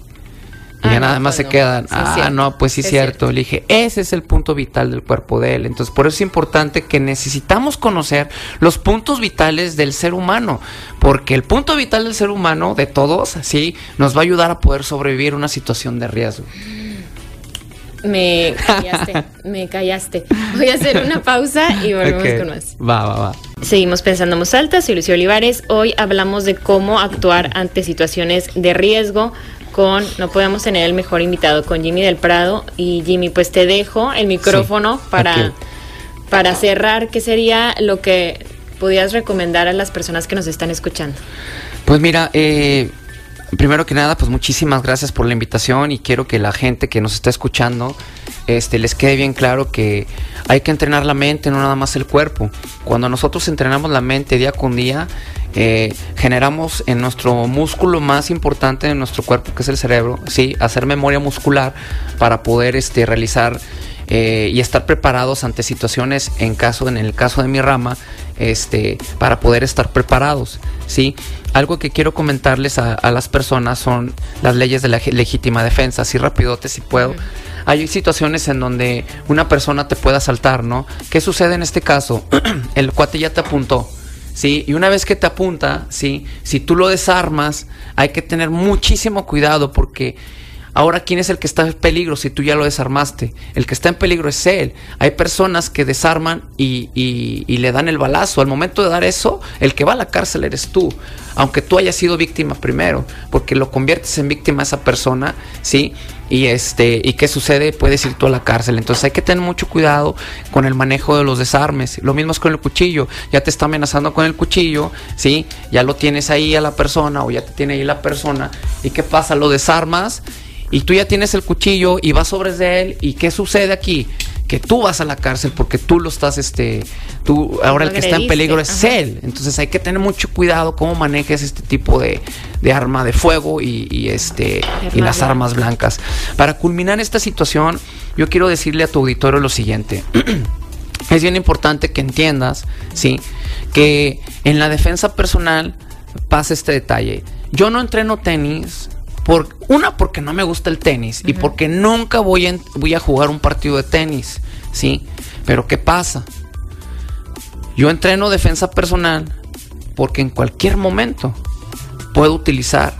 Y ya ah, nada más pues se quedan, ah, no, pues sí es cierto. Le dije, ese es el punto vital del cuerpo de él. Entonces, por eso es importante que necesitamos conocer los puntos vitales del ser humano. Porque el punto vital del ser humano, de todos, sí, nos va a ayudar a poder sobrevivir a una situación de riesgo. Me callaste, me callaste. Voy a hacer una pausa y volvemos con más. Va, va, va. Seguimos pensando en alta, soy Lucio Olivares. Hoy hablamos de cómo actuar ante situaciones de riesgo con, no podemos tener el mejor invitado, con Jimmy del Prado. Y Jimmy, pues te dejo el micrófono para, para cerrar. ¿Qué sería lo que pudieras recomendar a las personas que nos están escuchando? Pues mira, eh, primero que nada, pues muchísimas gracias por la invitación y quiero que la gente que nos está escuchando este, les quede bien claro que hay que entrenar la mente, no nada más el cuerpo. Cuando nosotros entrenamos la mente día con día, eh, generamos en nuestro músculo más importante de nuestro cuerpo, que es el cerebro, sí, hacer memoria muscular para poder este, realizar eh, y estar preparados ante situaciones, en caso, en el caso de mi rama, este, para poder estar preparados, sí. Algo que quiero comentarles a, las personas son las leyes de la legítima defensa, así rapidote si puedo. Hay situaciones en donde una persona te puede asaltar, ¿no? ¿Qué sucede en este caso? el cuate ya te apuntó ¿sí? Y una vez que te apunta, ¿sí? Si tú lo desarmas, hay que tener muchísimo cuidado porque Ahora, ¿quién es el que está en peligro si tú ya lo desarmaste? El que está en peligro es él. Hay personas que desarman y, y, le dan el balazo. Al momento de dar eso, el que va a la cárcel eres tú. Aunque tú hayas sido víctima primero, porque lo conviertes en víctima a esa persona, ¿sí? Y este, ¿y qué sucede? Puedes ir tú a la cárcel. Entonces hay que tener mucho cuidado con el manejo de los desarmes. Lo mismo es con el cuchillo. Ya te está amenazando con el cuchillo, ¿sí? Ya lo tienes ahí a la persona o ya te tiene ahí la persona. ¿Y qué pasa? Lo desarmas y tú ya tienes el cuchillo y vas sobre de él y qué sucede aquí que tú vas a la cárcel porque tú lo estás este tú ahora el que está en peligro es él. Entonces hay que tener mucho cuidado cómo manejes este tipo de, de arma de fuego y, este y las armas blancas. Para culminar esta situación yo quiero decirle a tu auditorio lo siguiente. Es bien importante que entiendas sí que en la defensa personal pasa este detalle. Yo no entreno tenis por, una, porque no me gusta el tenis y porque nunca voy a, voy a jugar un partido de tenis, ¿sí? Pero ¿qué pasa? Yo entreno defensa personal porque en cualquier momento puedo utilizar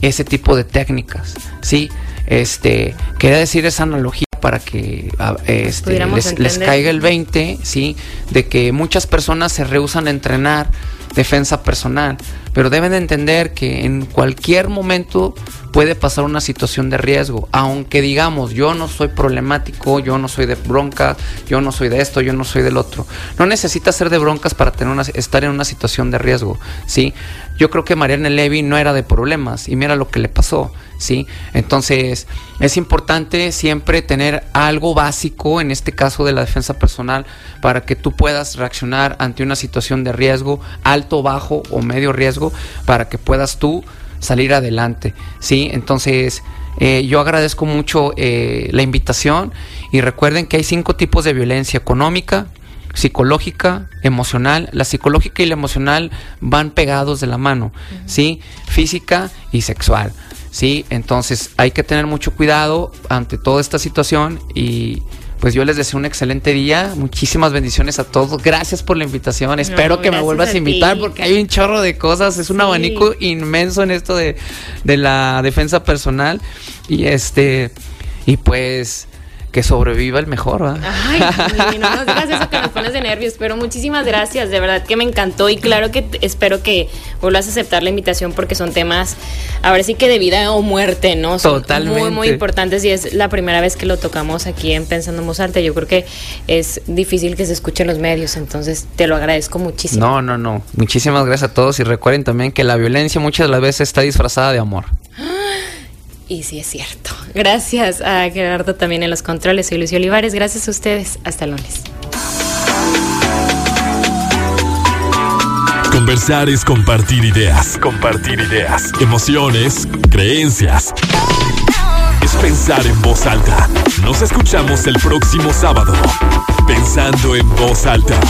ese tipo de técnicas, ¿sí? Este, quería decir esa analogía para que este, les, les, caiga el 20, ¿sí? De que muchas personas se rehusan a entrenar defensa personal, pero deben de entender que en cualquier momento puede pasar una situación de riesgo, aunque digamos, yo no soy problemático, yo no soy de broncas, yo no soy de esto, yo no soy del otro. No necesita ser de broncas para tener una, estar en una situación de riesgo, ¿sí? Yo creo que Mariana Levy no era de problemas y mira lo que le pasó, ¿sí? Entonces, es importante siempre tener algo básico, en este caso de la defensa personal, para que tú puedas reaccionar ante una situación de riesgo, alto, bajo o medio riesgo, para que puedas tú salir adelante, ¿sí? Entonces, eh, yo agradezco mucho eh, la invitación y recuerden que hay cinco tipos de violencia económica, psicológica, emocional. La psicológica y la emocional van pegados de la mano, ¿sí? Física y sexual, ¿sí? Entonces hay que tener mucho cuidado ante toda esta situación y pues yo les deseo un excelente día. Muchísimas bendiciones a todos. Gracias por la invitación. Espero que me vuelvas a, invitar porque hay un chorro de cosas. Es un abanico inmenso en esto de, de la defensa personal. Y este, y pues que sobreviva el mejor, ¿verdad? Ay, no nos digas eso que nos pones de nervios, pero muchísimas gracias, de verdad que me encantó y claro que espero que vuelvas a aceptar la invitación porque son temas, ahora sí que de vida o muerte, ¿no? Son Totalmente. Muy, muy importantes y es la primera vez que lo tocamos aquí en Pensando en Yo creo que es difícil que se escuche en los medios, entonces te lo agradezco muchísimo. No, no, no. Muchísimas gracias a todos y recuerden también que la violencia muchas de las veces está disfrazada de amor. Y sí es cierto. Gracias a Gerardo también en los controles. Soy Lucio Olivares. Gracias a ustedes. Hasta lunes. Conversar es compartir ideas. Compartir ideas. Emociones, creencias. Es pensar en voz alta. Nos escuchamos el próximo sábado. Pensando en voz alta.